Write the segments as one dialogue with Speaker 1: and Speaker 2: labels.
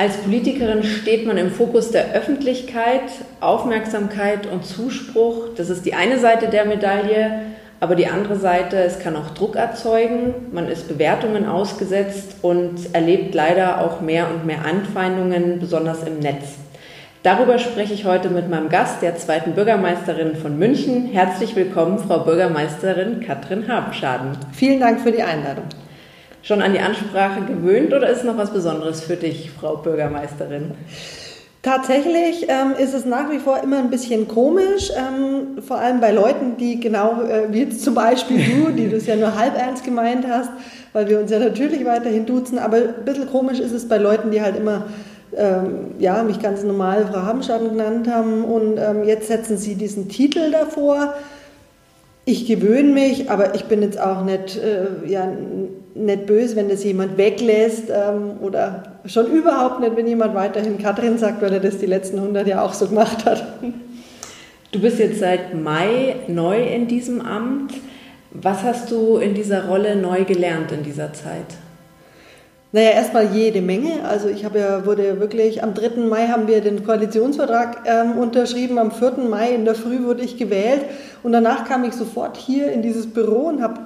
Speaker 1: Als Politikerin steht man im Fokus der Öffentlichkeit, Aufmerksamkeit und Zuspruch. Das ist die eine Seite der Medaille. Aber die andere Seite, es kann auch Druck erzeugen, man ist Bewertungen ausgesetzt und erlebt leider auch mehr und mehr Anfeindungen, besonders im Netz. Darüber spreche ich heute mit meinem Gast, der zweiten Bürgermeisterin von München. Herzlich willkommen, Frau Bürgermeisterin Katrin Habenschaden.
Speaker 2: Vielen Dank für die Einladung.
Speaker 1: Schon an die Ansprache gewöhnt oder ist noch was Besonderes für dich, Frau Bürgermeisterin?
Speaker 2: Tatsächlich ähm, ist es nach wie vor immer ein bisschen komisch, ähm, vor allem bei Leuten, die genau, äh, wie zum Beispiel du, die das ja nur halb ernst gemeint hast, weil wir uns ja natürlich weiterhin duzen, aber ein bisschen komisch ist es bei Leuten, die halt immer ähm, ja, mich ganz normal Frau Habenschaden genannt haben und ähm, jetzt setzen sie diesen Titel davor. Ich gewöhne mich, aber ich bin jetzt auch nicht, äh, ja, nicht böse, wenn das jemand weglässt ähm, oder schon überhaupt nicht, wenn jemand weiterhin Katrin sagt, weil er das die letzten 100 Jahre auch so gemacht hat.
Speaker 1: Du bist jetzt seit Mai neu in diesem Amt. Was hast du in dieser Rolle neu gelernt in dieser Zeit?
Speaker 2: Naja, erstmal jede Menge. Also ich habe ja, wurde wirklich, am 3. Mai haben wir den Koalitionsvertrag ähm, unterschrieben, am 4. Mai in der Früh wurde ich gewählt und danach kam ich sofort hier in dieses Büro und habe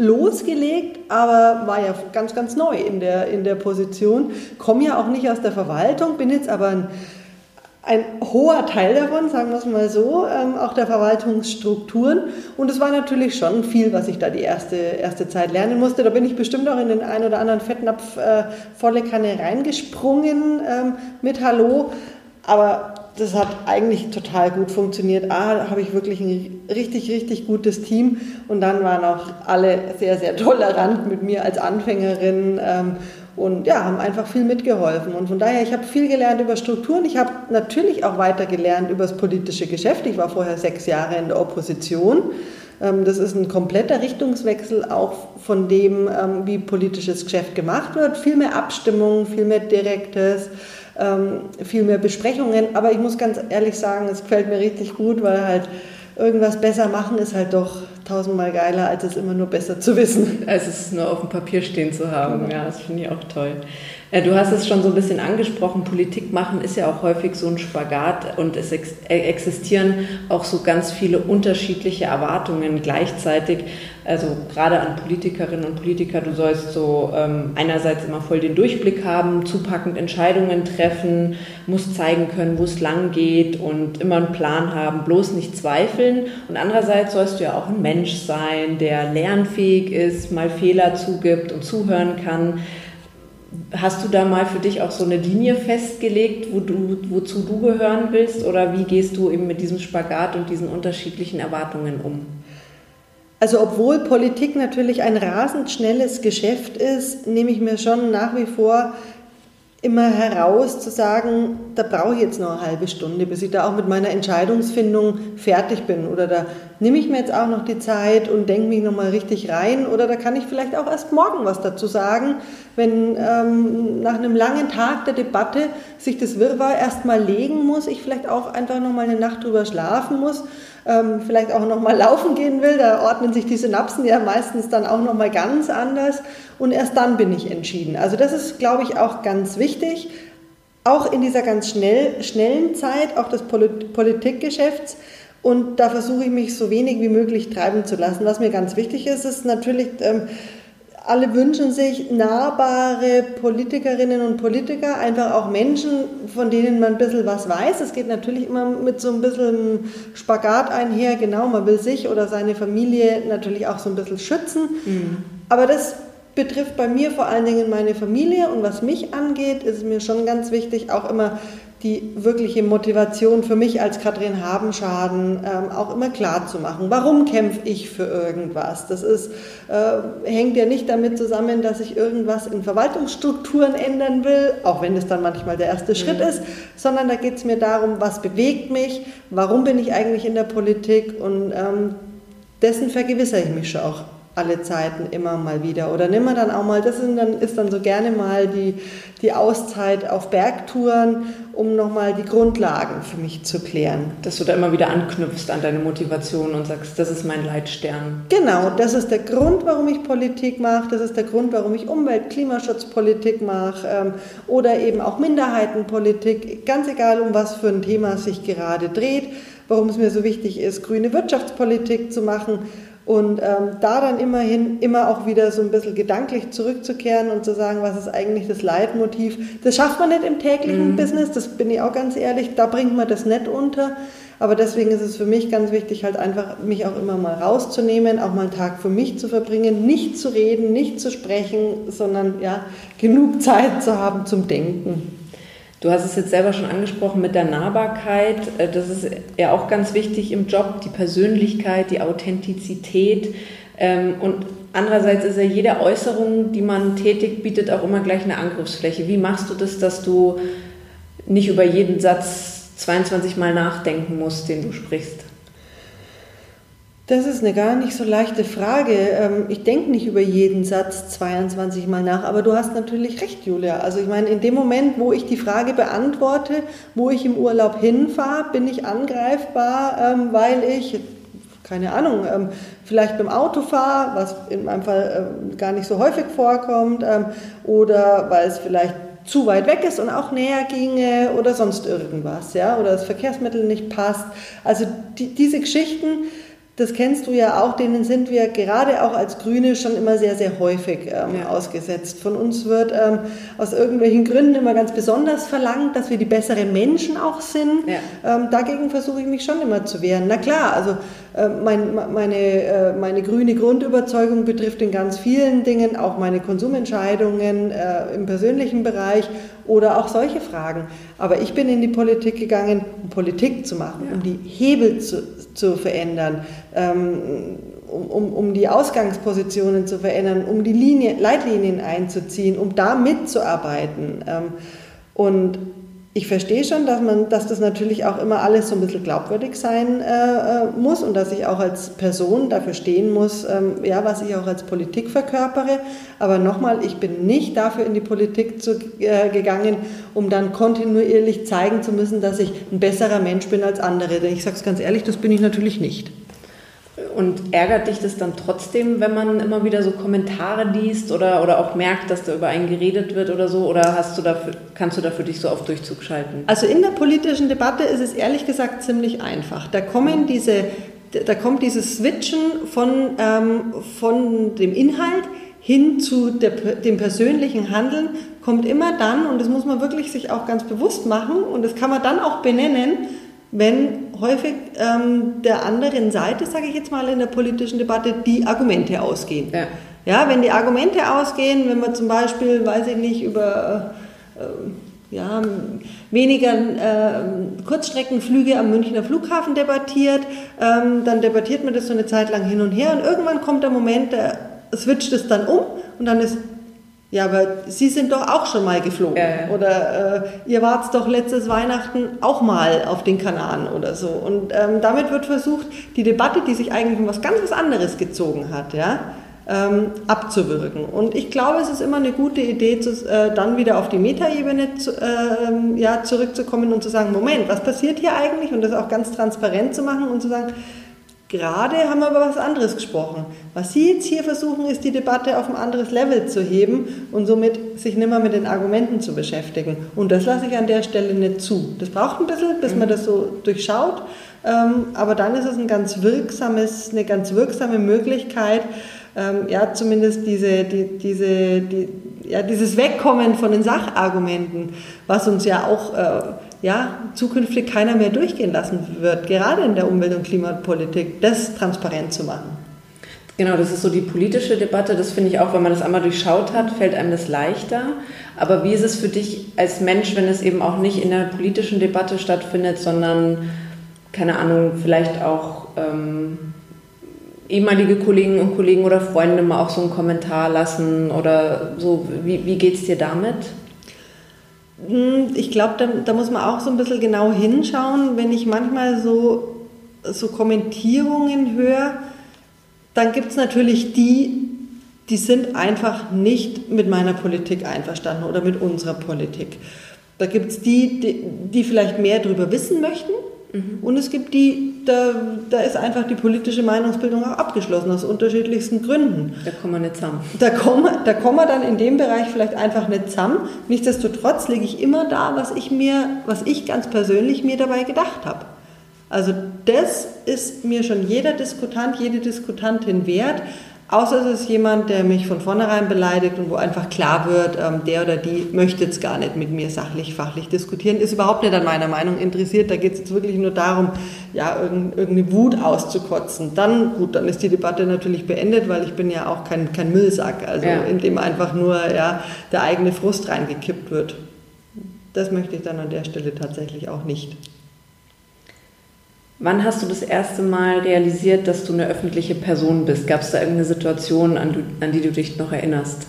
Speaker 2: losgelegt, aber war ja ganz, ganz neu in der, in der Position. Komme ja auch nicht aus der Verwaltung, bin jetzt aber ein, ein hoher Teil davon, sagen wir es mal so, ähm, auch der Verwaltungsstrukturen. Und es war natürlich schon viel, was ich da die erste, erste Zeit lernen musste. Da bin ich bestimmt auch in den einen oder anderen Fettnapf äh, volle Kanne reingesprungen ähm, mit Hallo. Aber das hat eigentlich total gut funktioniert. A, habe ich wirklich ein richtig, richtig gutes Team und dann waren auch alle sehr, sehr tolerant mit mir als Anfängerin ähm, und ja, haben einfach viel mitgeholfen. Und von daher, ich habe viel gelernt über Strukturen. Ich habe natürlich auch weiter gelernt über das politische Geschäft. Ich war vorher sechs Jahre in der Opposition. Ähm, das ist ein kompletter Richtungswechsel auch von dem, ähm, wie politisches Geschäft gemacht wird. Viel mehr Abstimmung, viel mehr Direktes viel mehr Besprechungen. Aber ich muss ganz ehrlich sagen, es gefällt mir richtig gut, weil halt irgendwas besser machen ist halt doch tausendmal geiler, als es immer nur besser zu wissen.
Speaker 1: Als es nur auf dem Papier stehen zu haben. Genau. Ja, das finde ich auch toll. Äh, du hast es schon so ein bisschen angesprochen, Politik machen ist ja auch häufig so ein Spagat und es äh, existieren auch so ganz viele unterschiedliche Erwartungen gleichzeitig. Also gerade an Politikerinnen und Politiker, du sollst so ähm, einerseits immer voll den Durchblick haben, zupackend Entscheidungen treffen, musst zeigen können, wo es lang geht und immer einen Plan haben, bloß nicht zweifeln. Und andererseits sollst du ja auch ein Mensch sein, der lernfähig ist, mal Fehler zugibt und zuhören kann. Hast du da mal für dich auch so eine Linie festgelegt, wo du, wozu du gehören willst? Oder wie gehst du eben mit diesem Spagat und diesen unterschiedlichen Erwartungen um?
Speaker 2: Also obwohl Politik natürlich ein rasend schnelles Geschäft ist, nehme ich mir schon nach wie vor immer heraus zu sagen, da brauche ich jetzt noch eine halbe Stunde, bis ich da auch mit meiner Entscheidungsfindung fertig bin. Oder da nehme ich mir jetzt auch noch die Zeit und denke mich nochmal richtig rein. Oder da kann ich vielleicht auch erst morgen was dazu sagen, wenn ähm, nach einem langen Tag der Debatte sich das Wirrwarr erstmal legen muss, ich vielleicht auch einfach nochmal eine Nacht drüber schlafen muss ähm, vielleicht auch nochmal laufen gehen will, da ordnen sich die Synapsen ja meistens dann auch nochmal ganz anders und erst dann bin ich entschieden. Also das ist, glaube ich, auch ganz wichtig, auch in dieser ganz schnell, schnellen Zeit, auch des Politikgeschäfts. Und da versuche ich mich so wenig wie möglich treiben zu lassen. Was mir ganz wichtig ist, ist natürlich, ähm, alle wünschen sich nahbare Politikerinnen und Politiker, einfach auch Menschen, von denen man ein bisschen was weiß. Es geht natürlich immer mit so ein bisschen Spagat einher, genau, man will sich oder seine Familie natürlich auch so ein bisschen schützen. Mhm. Aber das betrifft bei mir vor allen Dingen meine Familie und was mich angeht, ist mir schon ganz wichtig, auch immer die wirkliche Motivation für mich als Katrin Habenschaden ähm, auch immer klar zu machen. Warum kämpfe ich für irgendwas? Das ist, äh, hängt ja nicht damit zusammen, dass ich irgendwas in Verwaltungsstrukturen ändern will, auch wenn das dann manchmal der erste mhm. Schritt ist, sondern da geht es mir darum, was bewegt mich, warum bin ich eigentlich in der Politik und ähm, dessen vergewissere ich mich schon auch alle Zeiten immer mal wieder. Oder nimm mal dann auch mal, das ist dann, ist dann so gerne mal die, die Auszeit auf Bergtouren, um nochmal die Grundlagen für mich zu klären.
Speaker 1: Dass du da immer wieder anknüpfst an deine Motivation und sagst, das ist mein Leitstern.
Speaker 2: Genau, das ist der Grund, warum ich Politik mache, das ist der Grund, warum ich Umwelt-, Klimaschutzpolitik mache ähm, oder eben auch Minderheitenpolitik, ganz egal, um was für ein Thema es sich gerade dreht, warum es mir so wichtig ist, grüne Wirtschaftspolitik zu machen und ähm, da dann immerhin immer auch wieder so ein bisschen gedanklich zurückzukehren und zu sagen, was ist eigentlich das Leitmotiv. Das schafft man nicht im täglichen mhm. Business, das bin ich auch ganz ehrlich, da bringt man das nicht unter. Aber deswegen ist es für mich ganz wichtig, halt einfach mich auch immer mal rauszunehmen, auch mal einen Tag für mich zu verbringen, nicht zu reden, nicht zu sprechen, sondern ja, genug Zeit zu haben zum Denken.
Speaker 1: Du hast es jetzt selber schon angesprochen mit der Nahbarkeit. Äh, das ist ja auch ganz wichtig im Job, die Persönlichkeit, die Authentizität. Ähm, und andererseits ist ja jede Äußerung, die man tätigt, bietet auch immer gleich eine Angriffsfläche. Wie machst du das, dass du nicht über jeden Satz 22 Mal nachdenken musst, den du sprichst?
Speaker 2: Das ist eine gar nicht so leichte Frage. Ähm, ich denke nicht über jeden Satz 22 Mal nach, aber du hast natürlich recht, Julia. Also ich meine, in dem Moment, wo ich die Frage beantworte, wo ich im Urlaub hinfahre, bin ich angreifbar, ähm, weil ich, keine Ahnung, ähm, vielleicht beim Auto fahre, was in meinem Fall gar nicht so häufig vorkommt, oder weil es vielleicht zu weit weg ist und auch näher ginge oder sonst irgendwas, ja, oder das Verkehrsmittel nicht passt. Also die, diese Geschichten, das kennst du ja auch, denen sind wir gerade auch als Grüne schon immer sehr, sehr häufig ähm, ja. ausgesetzt. Von uns wird ähm, aus irgendwelchen Gründen immer ganz besonders verlangt, dass wir die besseren Menschen auch sind. Ja. Ähm, dagegen versuche ich mich schon immer zu wehren. Na klar, also äh, mein, meine, äh, meine grüne Grundüberzeugung betrifft in ganz vielen Dingen auch meine Konsumentscheidungen äh, im persönlichen Bereich oder auch solche Fragen. Aber ich bin in die Politik gegangen, um Politik zu machen, ja. um die Hebel zu, zu verändern, ähm, um, um die Ausgangspositionen zu verändern, um die Linie, Leitlinien einzuziehen, um da mitzuarbeiten. Ähm, und ich verstehe schon, dass, man, dass das natürlich auch immer alles so ein bisschen glaubwürdig sein äh, äh, muss und dass ich auch als Person dafür stehen muss, ähm, ja, was ich auch als Politik verkörpere. Aber nochmal, ich bin nicht dafür in die Politik zu, äh, gegangen, um dann kontinuierlich zeigen zu müssen, dass ich ein besserer Mensch bin als andere. Denn ich sage es ganz ehrlich, das bin ich natürlich nicht.
Speaker 1: Und ärgert dich das dann trotzdem, wenn man immer wieder so Kommentare liest oder, oder auch merkt, dass da über einen geredet wird oder so? Oder hast du dafür, kannst du da dich so auf Durchzug schalten?
Speaker 2: Also in der politischen Debatte ist es ehrlich gesagt ziemlich einfach. Da kommen diese, da kommt dieses Switchen von, ähm, von dem Inhalt hin zu der, dem persönlichen Handeln, kommt immer dann, und das muss man wirklich sich auch ganz bewusst machen, und das kann man dann auch benennen, wenn häufig ähm, der anderen Seite, sage ich jetzt mal in der politischen Debatte, die Argumente ausgehen. Ja. ja, wenn die Argumente ausgehen, wenn man zum Beispiel, weiß ich nicht, über äh, ja, weniger äh, Kurzstreckenflüge am Münchner Flughafen debattiert, ähm, dann debattiert man das so eine Zeit lang hin und her und irgendwann kommt der Moment, da switcht es dann um und dann ist Ja, aber Sie sind doch auch schon mal geflogen. Ja, Oder äh, ihr wart doch letztes Weihnachten auch mal auf den Kanaren oder so. Und ähm, damit wird versucht, die Debatte, die sich eigentlich um was ganz was anderes gezogen hat, ja, ähm, abzuwirken. Und ich glaube, es ist immer eine gute Idee, zu, äh, dann wieder auf die Metaebene zu, äh, ja, zurückzukommen und zu sagen, Moment, was passiert hier eigentlich? Und das auch ganz transparent zu machen und zu sagen, Gerade haben wir über was anderes gesprochen. Was Sie jetzt hier versuchen, ist die Debatte auf ein anderes Level zu heben und somit sich nicht mehr mit den Argumenten zu beschäftigen. Und das lasse ich an der Stelle nicht zu. Das braucht ein bisschen, bis man das so durchschaut. Ähm, aber dann ist es ein ganz wirksames, eine ganz wirksame Möglichkeit, ähm, ja, zumindest diese, die, diese, die, ja, dieses Wegkommen von den Sachargumenten, was uns ja auch äh, ja, zukünftig keiner mehr durchgehen lassen wird, gerade in der Umwelt- und Klimapolitik, das transparent zu machen.
Speaker 1: Genau, das ist so die politische Debatte. Das finde ich auch, wenn man das einmal durchschaut hat, fällt einem das leichter. Aber wie ist es für dich als Mensch, wenn es eben auch nicht in der politischen Debatte stattfindet, sondern, keine Ahnung, vielleicht auch ähm, ehemalige Kollegen und Kollegen oder Freunde mal auch so einen Kommentar lassen oder so? Wie, wie geht es dir damit?
Speaker 2: Hm, ich glaube, da, da, muss man auch so ein bisschen genau hinschauen. Wenn ich manchmal so, so Kommentierungen höre, dann gibt es natürlich die, die sind einfach nicht mit meiner Politik einverstanden oder mit unserer Politik. Da gibt es die, die, die vielleicht mehr darüber wissen möchten Mhm. Und es gibt die, da, da ist einfach die politische Meinungsbildung auch abgeschlossen, aus unterschiedlichsten Gründen.
Speaker 1: Da kommen wir nicht zusammen.
Speaker 2: Da kommen, da kommen wir dann in dem Bereich vielleicht einfach nicht zusammen. Nichtsdestotrotz lege ich immer da, was ich mir, was ich ganz persönlich mir dabei gedacht habe. Also das ist mir schon jeder Diskutant, jede Diskutantin wert, Außer es ist jemand, der mich von vornherein beleidigt und wo einfach klar wird, ähm, der oder die möchte jetzt gar nicht mit mir sachlich, fachlich diskutieren, ist überhaupt nicht an meiner Meinung interessiert. Da geht es jetzt wirklich nur darum, ja, irgendeine Wut auszukotzen. Dann, gut, dann ist die Debatte natürlich beendet, weil ich bin ja auch kein, kein Müllsack, also ja. in dem einfach nur ja, der eigene Frust reingekippt wird. Das möchte ich dann an der Stelle tatsächlich auch nicht.
Speaker 1: Wann hast du das erste Mal realisiert, dass du eine öffentliche Person bist? Gab es da irgendeine Situation, an, an, die du dich noch erinnerst?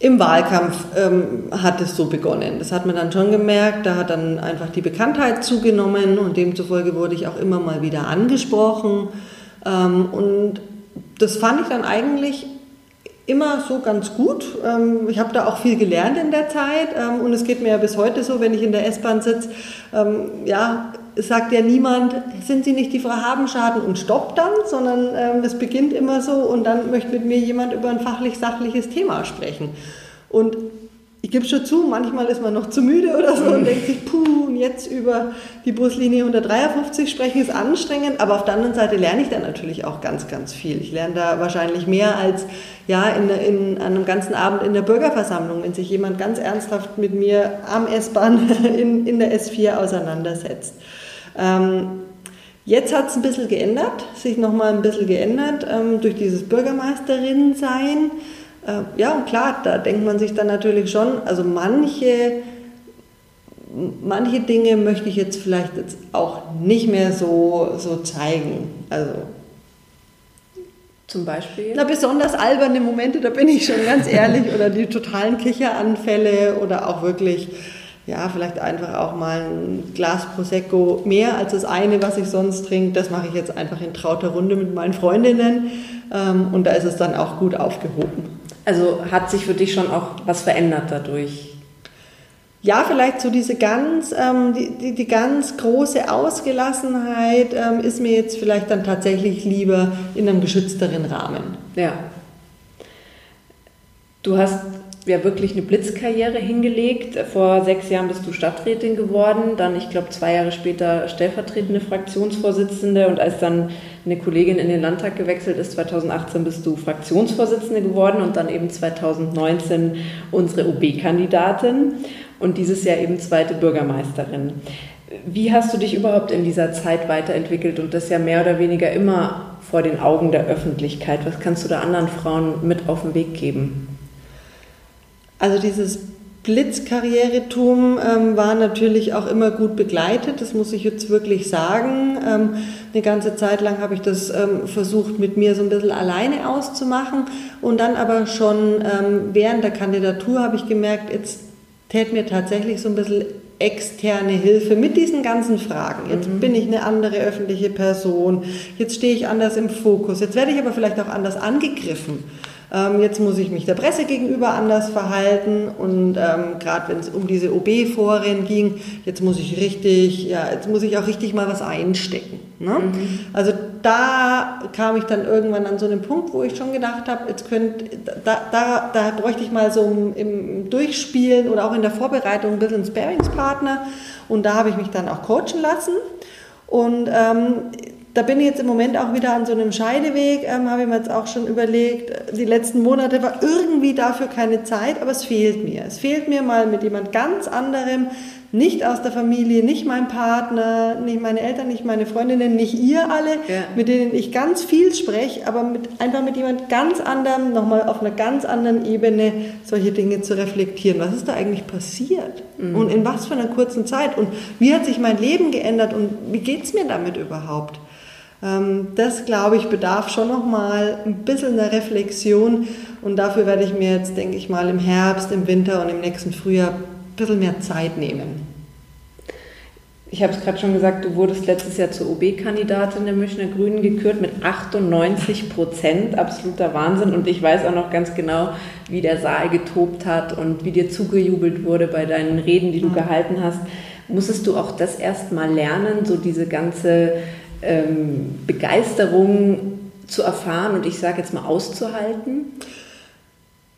Speaker 2: Im Wahlkampf ähm, hat es so begonnen. Das hat man dann schon gemerkt. Da hat dann einfach die Bekanntheit zugenommen und demzufolge wurde ich auch immer mal wieder angesprochen. Ähm, und das fand ich dann eigentlich immer so ganz gut. Ähm, ich habe da auch viel gelernt in der Zeit ähm, und es geht mir ja bis heute so, wenn ich in der S-Bahn sitze, ähm, ja, sagt ja niemand, sind Sie nicht die Frau Habenschaden und stoppt dann, sondern ähm, es beginnt immer so und dann möchte mit mir jemand über ein fachlich-sachliches Thema sprechen. Und ich gebe schon zu, manchmal ist man noch zu müde oder so und denkt sich, puh, und jetzt über die Buslinie 153 sprechen ist anstrengend, aber auf der anderen Seite lerne ich da natürlich auch ganz, ganz viel. Ich lerne da wahrscheinlich mehr als ja, in, in, an einem ganzen Abend in der Bürgerversammlung, wenn sich jemand ganz ernsthaft mit mir am S-Bahn in, in der S4 auseinandersetzt. Ähm, jetzt hat es ein bisschen geändert, sich nochmal ein bisschen geändert ähm, durch dieses Bürgermeisterin-Sein. Äh, ja, und klar, da denkt man sich dann natürlich schon, also manche, manche Dinge möchte ich jetzt vielleicht jetzt auch nicht mehr so, so zeigen. Also
Speaker 1: zum Beispiel?
Speaker 2: Na, besonders alberne Momente, da bin ich schon ganz ehrlich, oder die totalen Kicheranfälle oder auch wirklich ja, vielleicht einfach auch mal ein Glas Prosecco mehr als das eine, was ich sonst trinke. Das mache ich jetzt einfach in trauter Runde mit meinen Freundinnen ähm, und da ist es dann auch gut aufgehoben.
Speaker 1: Also hat sich für dich schon auch was verändert dadurch?
Speaker 2: Ja, vielleicht so diese ganz, ähm, die, die, die, ganz große Ausgelassenheit ähm, ist mir jetzt vielleicht dann tatsächlich lieber in einem geschützteren Rahmen.
Speaker 1: Ja. Du hast ja wirklich eine Blitzkarriere hingelegt. Vor sechs Jahren bist du Stadträtin geworden, dann, ich glaube, zwei Jahre später stellvertretende Fraktionsvorsitzende und als dann eine Kollegin in den Landtag gewechselt ist, 2018 bist du Fraktionsvorsitzende geworden und dann eben 2019 unsere OB-Kandidatin und dieses Jahr eben zweite Bürgermeisterin. Wie hast du dich überhaupt in dieser Zeit weiterentwickelt und das ja mehr oder weniger immer vor den Augen der Öffentlichkeit? Was kannst du da anderen Frauen mit auf den Weg geben?
Speaker 2: Also dieses Blitzkarrieretum ähm, war natürlich auch immer gut begleitet, das muss ich jetzt wirklich sagen. Ähm, eine ganze Zeit lang habe ich das ähm, versucht, mit mir so ein bisschen alleine auszumachen. Und dann aber schon ähm, während der Kandidatur habe ich gemerkt, jetzt tät mir tatsächlich so ein bisschen externe Hilfe mit diesen ganzen Fragen. Jetzt mhm. bin ich eine andere öffentliche Person, jetzt stehe ich anders im Fokus, jetzt werde ich aber vielleicht auch anders angegriffen. Ähm, jetzt muss ich mich der Presse gegenüber anders verhalten und ähm, gerade wenn es um diese OB-Foren ging, jetzt muss ich richtig, ja, jetzt muss ich auch richtig mal was einstecken. Ne? Mhm. Also da kam ich dann irgendwann an so einen Punkt, wo ich schon gedacht habe, jetzt könnt, da, da, da bräuchte ich mal so im, im Durchspielen oder auch in der Vorbereitung ein bisschen Sparingspartner und da habe ich mich dann auch coachen lassen und ähm, da bin ich jetzt im Moment auch wieder an so einem Scheideweg, ähm, habe ich mir jetzt auch schon überlegt. Die letzten Monate war irgendwie dafür keine Zeit, aber es fehlt mir. Es fehlt mir mal mit jemand ganz anderem, nicht aus der Familie, nicht mein Partner, nicht meine Eltern, nicht meine Freundinnen, nicht ihr alle, ja. mit denen ich ganz viel spreche, aber mit, einfach mit jemand ganz anderem, nochmal auf einer ganz anderen Ebene solche Dinge zu reflektieren. Was ist da eigentlich passiert? Mhm. Und in was für einer kurzen Zeit? Und wie hat sich mein Leben geändert? Und wie geht es mir damit überhaupt? Ähm, das, glaube ich, bedarf schon noch mal ein bisschen einer Reflexion und dafür werde ich mir jetzt, denke ich mal, im Herbst, im Winter und im nächsten Frühjahr ein bisschen mehr Zeit nehmen.
Speaker 1: Ich habe es gerade schon gesagt, du wurdest letztes Jahr zur OB-Kandidatin der Münchner Grünen gekürt mit 98 Prozent, absoluter Wahnsinn. Und ich weiß auch noch ganz genau, wie der Saal getobt hat und wie dir zugejubelt wurde bei deinen Reden, die du gehalten hast. Musstest du auch das erst mal lernen, so diese ganze ähm, Begeisterung zu erfahren und ich sage jetzt mal auszuhalten?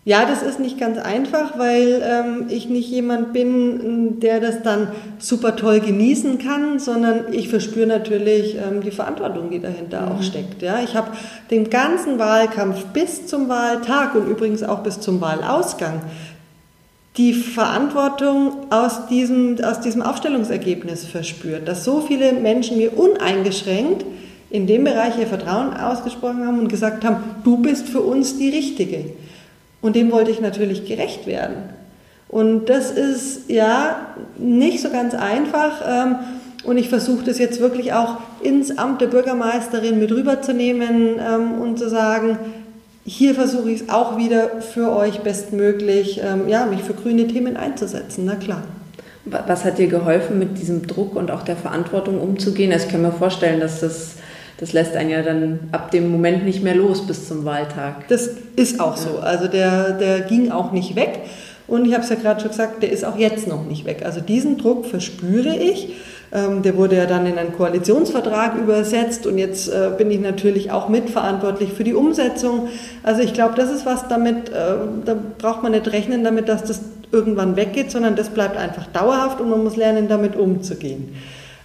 Speaker 2: Ja, das ist nicht ganz einfach, weil ähm, ich nicht jemand bin, der das dann super toll genießen kann, sondern ich verspüre natürlich ähm, die Verantwortung, die dahinter mhm. auch steckt. Ja, ich habe den ganzen Wahlkampf bis zum Wahltag und übrigens auch bis zum Wahlausgang die Verantwortung aus diesem, aus diesem Aufstellungsergebnis verspürt, dass so viele Menschen mir uneingeschränkt in dem Bereich ihr Vertrauen ausgesprochen haben und gesagt haben, du bist für uns die Richtige. Und dem wollte ich natürlich gerecht werden. Und das ist ja nicht so ganz einfach. Ähm, und ich versuche das jetzt wirklich auch ins Amt der Bürgermeisterin mit rüberzunehmen ähm, und zu sagen, hier versuche ich es auch wieder für euch bestmöglich, ähm, ja, mich für grüne Themen einzusetzen, na klar.
Speaker 1: Was hat dir geholfen, mit diesem Druck und auch der Verantwortung umzugehen? Also ich kann mir vorstellen, dass das, das lässt einen ja dann ab dem Moment nicht mehr los bis zum Wahltag.
Speaker 2: Das ist auch ja. so. Also der, der ging auch nicht weg. Und ich habe es ja gerade schon gesagt, der ist auch jetzt noch nicht weg. Also diesen Druck verspüre ich. Ähm, der wurde ja dann in einen Koalitionsvertrag übersetzt und jetzt äh, bin ich natürlich auch mitverantwortlich für die Umsetzung. Also ich glaube, das ist was damit, äh, da braucht man nicht rechnen damit, dass das irgendwann weggeht, sondern das bleibt einfach dauerhaft und man muss lernen, damit umzugehen.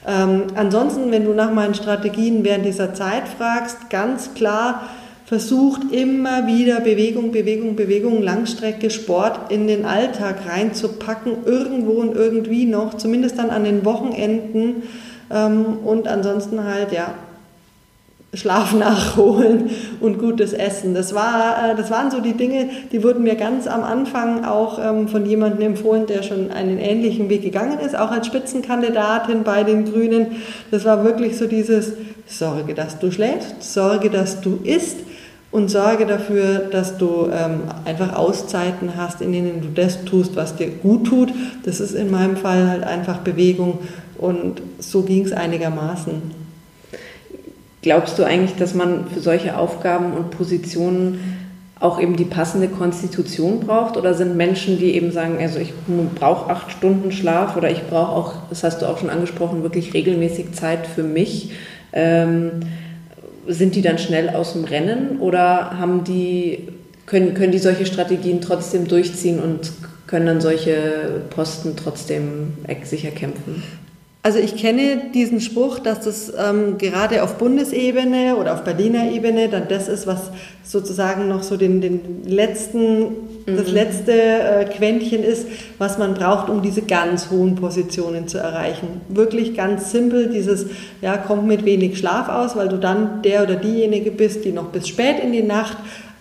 Speaker 2: Ähm, ansonsten, wenn du nach meinen Strategien während dieser Zeit fragst, ganz klar, versucht immer wieder Bewegung, Bewegung, Bewegung, Langstrecke, Sport in den Alltag reinzupacken, irgendwo und irgendwie noch, zumindest dann an den Wochenenden ähm, und ansonsten halt, ja, Schlaf nachholen und gutes Essen. Das, war, äh, das waren so die Dinge, die wurden mir ganz am Anfang auch ähm, von jemandem empfohlen, der schon einen ähnlichen Weg gegangen ist, auch als Spitzenkandidatin bei den Grünen. Das war wirklich so dieses Sorge, dass du schläfst, Sorge, dass du isst und sorge dafür, dass du ähm, einfach Auszeiten hast, in denen du das tust, was dir gut tut. Das ist in meinem Fall halt einfach Bewegung und so ging es einigermaßen.
Speaker 1: Glaubst du eigentlich, dass man für solche Aufgaben und Positionen auch eben die passende Konstitution braucht? Oder sind Menschen, die eben sagen, also ich brauche acht Stunden Schlaf oder ich brauche auch, das hast du auch schon angesprochen, wirklich regelmäßig Zeit für mich? Ähm, sind die dann schnell aus dem Rennen oder haben die, können, können die solche Strategien trotzdem durchziehen und können dann solche Posten trotzdem sicher kämpfen?
Speaker 2: Also ich kenne diesen Spruch, dass das ähm, gerade auf Bundesebene oder auf Berliner Ebene dann das ist, was sozusagen noch so den, den letzten, mhm. das letzte äh, Quäntchen ist, was man braucht, um diese ganz hohen Positionen zu erreichen. Wirklich ganz simpel, dieses, ja, kommt mit wenig Schlaf aus, weil du dann der oder diejenige bist, die noch bis spät in die Nacht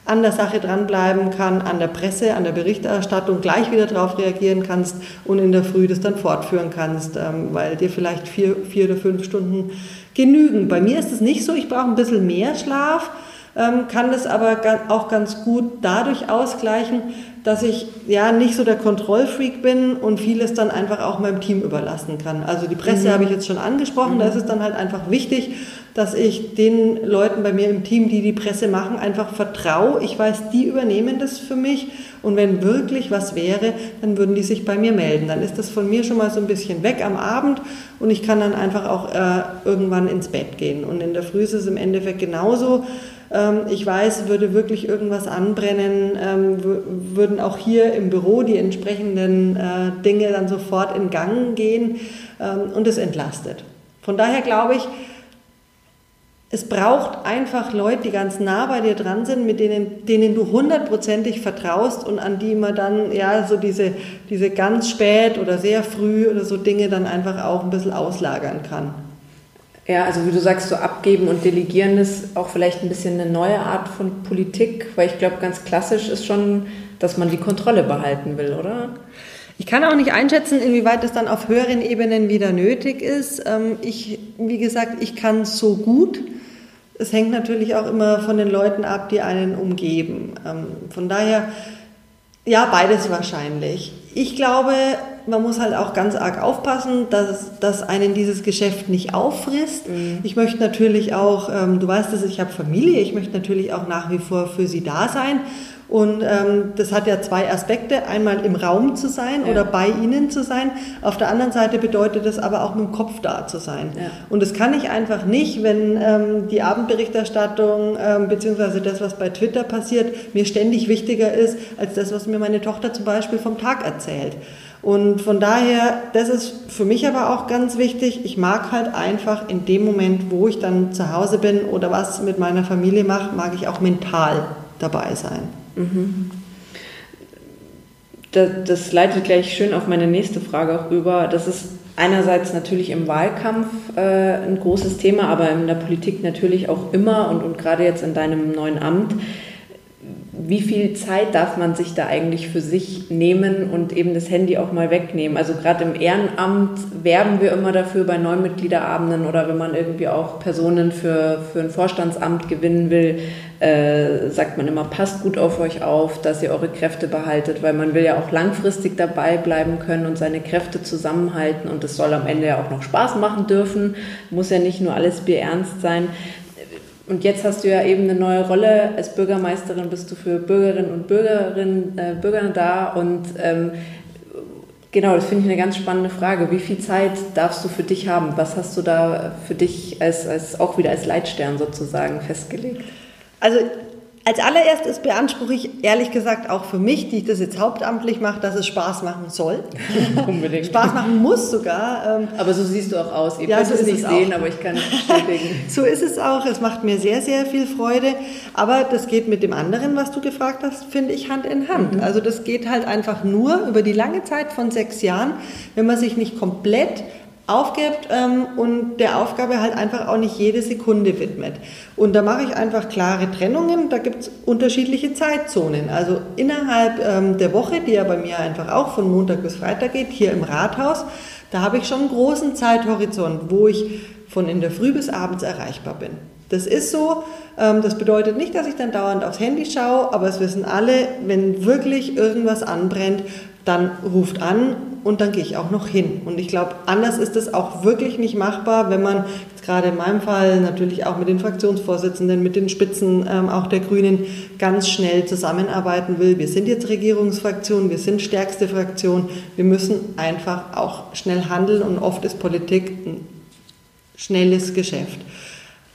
Speaker 2: an der Sache dranbleiben kann, an der Presse, an der Berichterstattung gleich wieder darauf reagieren kannst und in der Früh das dann fortführen kannst, ähm, weil dir vielleicht vier, vier oder fünf Stunden genügen. Bei mir ist es nicht so, ich brauche ein bisschen mehr Schlaf, ähm, kann das aber auch ganz gut dadurch ausgleichen, dass ich ja nicht so der Kontrollfreak bin und vieles dann einfach auch meinem Team überlassen kann. Also die Presse mhm. habe ich jetzt schon angesprochen, mhm. da ist es dann halt einfach wichtig, dass ich den Leuten bei mir im Team, die die Presse machen, einfach vertraue. Ich weiß, die übernehmen das für mich und wenn wirklich was wäre, dann würden die sich bei mir melden. Dann ist das von mir schon mal so ein bisschen weg am Abend und ich kann dann einfach auch äh, irgendwann ins Bett gehen. Und in der Früh ist es im Endeffekt genauso. Ähm, ich weiß, würde wirklich irgendwas anbrennen, ähm, würden auch hier im Büro die entsprechenden äh, Dinge dann sofort in Gang gehen ähm, und es entlastet. Von daher glaube ich, es braucht einfach Leute, die ganz nah bei dir dran sind, mit denen, denen du hundertprozentig vertraust und an die man dann ja so diese, diese ganz spät oder sehr früh oder so Dinge dann einfach auch ein bisschen auslagern kann.
Speaker 1: Ja, also wie du sagst, so abgeben und delegieren ist auch vielleicht ein bisschen eine neue Art von Politik, weil ich glaube, ganz klassisch ist schon, dass man die Kontrolle behalten will, oder?
Speaker 2: Ich kann auch nicht einschätzen, inwieweit es dann auf höheren Ebenen wieder nötig ist. Ähm, ich, wie gesagt, ich kann so gut. Es hängt natürlich auch immer von den Leuten ab, die einen umgeben. Ähm, von daher, ja, beides wahrscheinlich. Ich glaube, man muss halt auch ganz arg aufpassen, dass, dass einen dieses Geschäft nicht auffrisst. Mhm. Ich möchte natürlich auch, ähm, du weißt es, ich habe Familie, ich möchte natürlich auch nach wie vor für sie da sein. Und ähm, das hat ja zwei Aspekte. Einmal im Raum zu sein ja. oder bei ihnen zu sein. Auf der anderen Seite bedeutet es aber auch mit dem Kopf da zu sein. Ja. Und das kann ich einfach nicht, wenn ähm, die Abendberichterstattung ähm, beziehungsweise das, was bei Twitter passiert, mir ständig wichtiger ist als das, was mir meine Tochter zum Beispiel vom Tag erzählt. Und von daher, das ist für mich aber auch ganz wichtig. Ich mag halt einfach in dem Moment, wo ich dann zu Hause bin oder was mit meiner Familie mache, mag ich auch mental dabei sein.
Speaker 1: Das, das leitet gleich schön auf meine nächste Frage auch über. Das ist einerseits natürlich im Wahlkampf äh, ein großes Thema, aber in der Politik natürlich auch immer und, und gerade jetzt in deinem neuen Amt wie viel Zeit darf man sich da eigentlich für sich nehmen und eben das Handy auch mal wegnehmen? Also gerade im Ehrenamt werben wir immer dafür bei Neumitgliederabenden oder wenn man irgendwie auch Personen für, für ein Vorstandsamt gewinnen will, äh, sagt man immer, passt gut auf euch auf, dass ihr eure Kräfte behaltet, weil man will ja auch langfristig dabei bleiben können und seine Kräfte zusammenhalten und es soll am Ende ja auch noch Spaß machen dürfen, muss ja nicht nur alles bierernst sein. Und jetzt hast du ja eben eine neue Rolle. Als Bürgermeisterin bist du für Bürgerinnen und Bürgerinnen, äh, Bürger da. Und ähm, genau, das finde ich eine ganz spannende Frage. Wie viel Zeit darfst du für dich haben? Was hast du da für dich als, als auch wieder als Leitstern sozusagen festgelegt?
Speaker 2: Also als allererstes beanspruche ich ehrlich gesagt auch für mich, die ich das jetzt hauptamtlich mache, dass es Spaß machen soll. Unbedingt. Spaß machen muss sogar.
Speaker 1: Ähm, aber so siehst du auch aus. Ihr ja, könnt so es nicht sehen, auch. aber ich kann es bestätigen.
Speaker 2: so ist es auch. Es macht mir sehr, sehr viel Freude. Aber das geht mit dem anderen, was du gefragt hast, finde ich Hand in Hand. Mhm. Also das geht halt einfach nur über die lange Zeit von sechs Jahren, wenn man sich nicht komplett aufgibt ähm, und der Aufgabe halt einfach auch nicht jede Sekunde widmet. Und da mache ich einfach klare Trennungen, da gibt es unterschiedliche Zeitzonen. Also innerhalb ähm, der Woche, die ja bei mir einfach auch von Montag bis Freitag geht, hier im Rathaus, da habe ich schon einen großen Zeithorizont, wo ich von in der Früh bis abends erreichbar bin. Das ist so. Ähm, das bedeutet nicht, dass ich dann dauernd aufs Handy schaue, aber es wissen alle, wenn wirklich irgendwas anbrennt, dann ruft an und dann gehe ich auch noch hin. Und ich glaube, anders ist es auch wirklich nicht machbar, wenn man gerade in meinem Fall natürlich auch mit den Fraktionsvorsitzenden, mit den Spitzen ähm, auch der Grünen ganz schnell zusammenarbeiten will. Wir sind jetzt Regierungsfraktion, wir sind stärkste Fraktion. Wir müssen einfach auch schnell handeln und oft ist Politik ein schnelles Geschäft.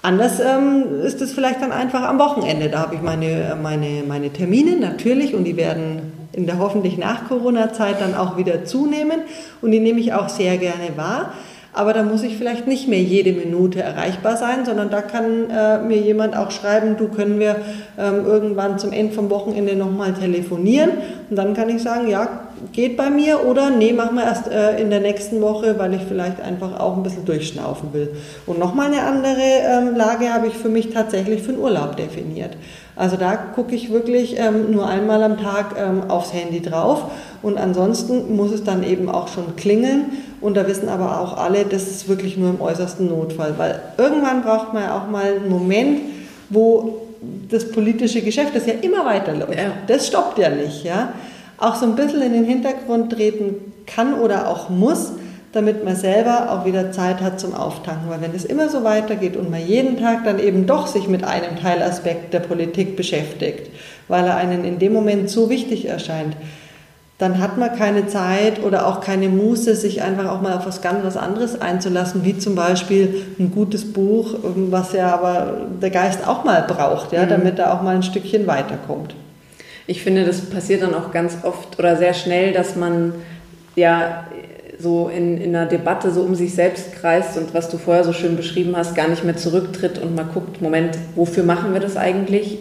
Speaker 2: Anders ähm, ist es vielleicht dann einfach am Wochenende. Da habe ich meine, meine, meine Termine natürlich und die werden in der hoffentlich nach Corona-Zeit dann auch wieder zunehmen und die nehme ich auch sehr gerne wahr. Aber da muss ich vielleicht nicht mehr jede Minute erreichbar sein, sondern da kann äh, mir jemand auch schreiben, du können wir ähm, irgendwann zum Ende vom Wochenende nochmal telefonieren. Und dann kann ich sagen, ja, geht bei mir oder nee, machen wir erst äh, in der nächsten Woche, weil ich vielleicht einfach auch ein bisschen durchschnaufen will. Und nochmal eine andere ähm, Lage habe ich für mich tatsächlich für den Urlaub definiert. Also da gucke ich wirklich ähm, nur einmal am Tag ähm, aufs Handy drauf und ansonsten muss es dann eben auch schon klingeln und da wissen aber auch alle, das ist wirklich nur im äußersten Notfall, weil irgendwann braucht man ja auch mal einen Moment, wo das politische Geschäft, das ja immer weiterläuft, ja. das stoppt ja nicht, ja, auch so ein bisschen in den Hintergrund treten kann oder auch muss, damit man selber auch wieder Zeit hat zum Auftanken. Weil wenn es immer so weitergeht und man jeden Tag dann eben doch sich mit einem Teilaspekt der Politik beschäftigt, weil er einen in dem Moment so wichtig erscheint, dann hat man keine Zeit oder auch keine Muße, sich einfach auch mal auf was ganz was anderes einzulassen, wie zum Beispiel ein gutes Buch, was ja aber der Geist auch mal braucht, ja, mhm. damit er auch mal ein Stückchen weiterkommt.
Speaker 1: Ich finde, das passiert dann auch ganz oft oder sehr schnell, dass man ja so in, in einer Debatte so um sich selbst kreist und was du vorher so schön beschrieben hast, gar nicht mehr zurücktritt und mal guckt, Moment, wofür machen wir das eigentlich?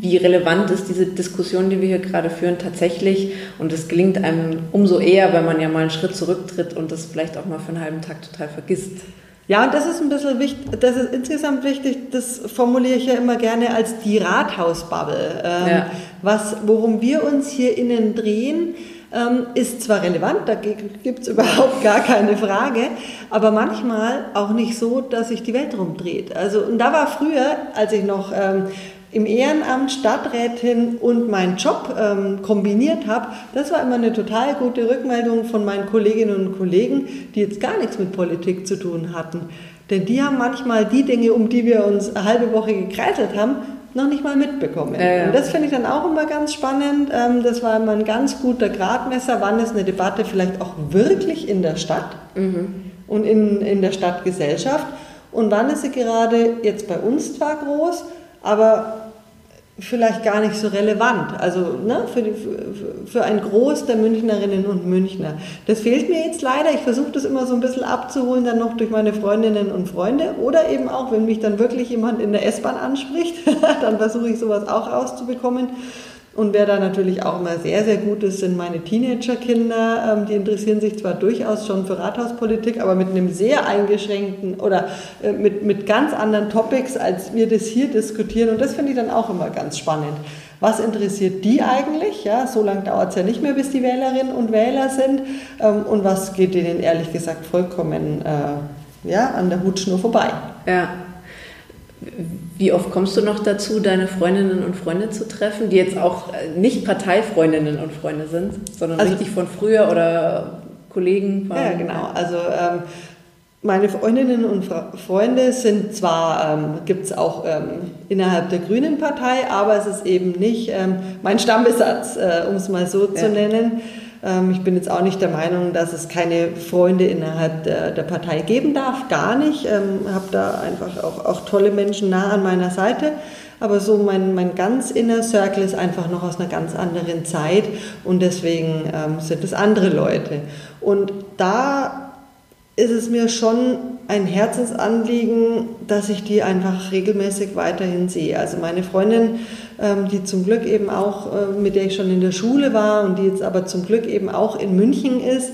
Speaker 1: Wie relevant ist diese Diskussion, die wir hier gerade führen, tatsächlich? Und es gelingt einem umso eher, wenn man ja mal einen Schritt zurücktritt und das vielleicht auch mal für einen halben Tag total vergisst.
Speaker 2: Ja, und das ist ein bisschen wichtig, das ist insgesamt wichtig, das formuliere ich ja immer gerne als die Rathausbubble. Ähm, ja. was, worum wir uns hier innen drehen, ähm, ist zwar relevant, da gibt es überhaupt gar keine Frage, aber manchmal auch nicht so, dass sich die Welt rumdreht. Also, und da war früher, als ich noch ähm, im Ehrenamt Stadträtin und meinen Job ähm, kombiniert habe, das war immer eine total gute Rückmeldung von meinen Kolleginnen und Kollegen, die jetzt gar nichts mit Politik zu tun hatten. Denn die haben manchmal die Dinge, um die wir uns eine halbe Woche gekreiselt haben, noch nicht mal mitbekommen. Ja. Und das finde ich dann auch immer ganz spannend. Ähm, das war immer ein ganz guter Gradmesser, wann ist eine Debatte vielleicht auch wirklich in der Stadt mhm. und in, in der Stadtgesellschaft und wann ist sie gerade jetzt bei uns zwar groß, aber vielleicht gar nicht so relevant, also ne, für, die, für ein Groß der Münchnerinnen und Münchner. Das fehlt mir jetzt leider. Ich versuche das immer so ein bisschen abzuholen, dann noch durch meine Freundinnen und Freunde oder eben auch, wenn mich dann wirklich jemand in der S-Bahn anspricht, dann versuche ich sowas auch rauszubekommen. Und wer da natürlich auch immer sehr, sehr gut ist, sind meine Teenagerkinder. Ähm, die interessieren sich zwar durchaus schon für Rathauspolitik, aber mit einem sehr eingeschränkten oder äh, mit, mit ganz anderen Topics, als wir das hier diskutieren. Und das finde ich dann auch immer ganz spannend. Was interessiert die eigentlich? Ja, so lange dauert es ja nicht mehr, bis die Wählerinnen und Wähler sind. Ähm, und was geht denen ehrlich gesagt vollkommen äh, ja, an der Hutschnur vorbei?
Speaker 1: Ja. Wie oft kommst du noch dazu, deine Freundinnen und Freunde zu treffen, die jetzt auch äh, nicht Parteifreundinnen und Freunde sind, sondern also, richtig von früher oder Kollegen?
Speaker 2: Von, ja, genau. Also ähm, meine Freundinnen und Freunde sind zwar, ähm, gibt es auch ähm, innerhalb der Grünen Partei, aber es ist eben nicht ähm, mein Stammbesatz, äh, um es mal so ja. zu nennen. Ähm, ich bin jetzt auch nicht der Meinung, dass es keine Freunde innerhalb der, der Partei geben darf, gar nicht. Ich ähm, habe da einfach auch, auch tolle Menschen nah an meiner Seite. Aber so mein, mein ganz inner Circle ist einfach noch aus einer ganz anderen Zeit und deswegen ähm, sind es andere Leute. Und da ist es mir schon ein Herzensanliegen, dass ich die einfach regelmäßig weiterhin sehe. Also meine Freundin, ähm, die zum Glück eben auch, äh, mit der ich schon in der Schule war und die jetzt aber zum Glück eben auch in München ist,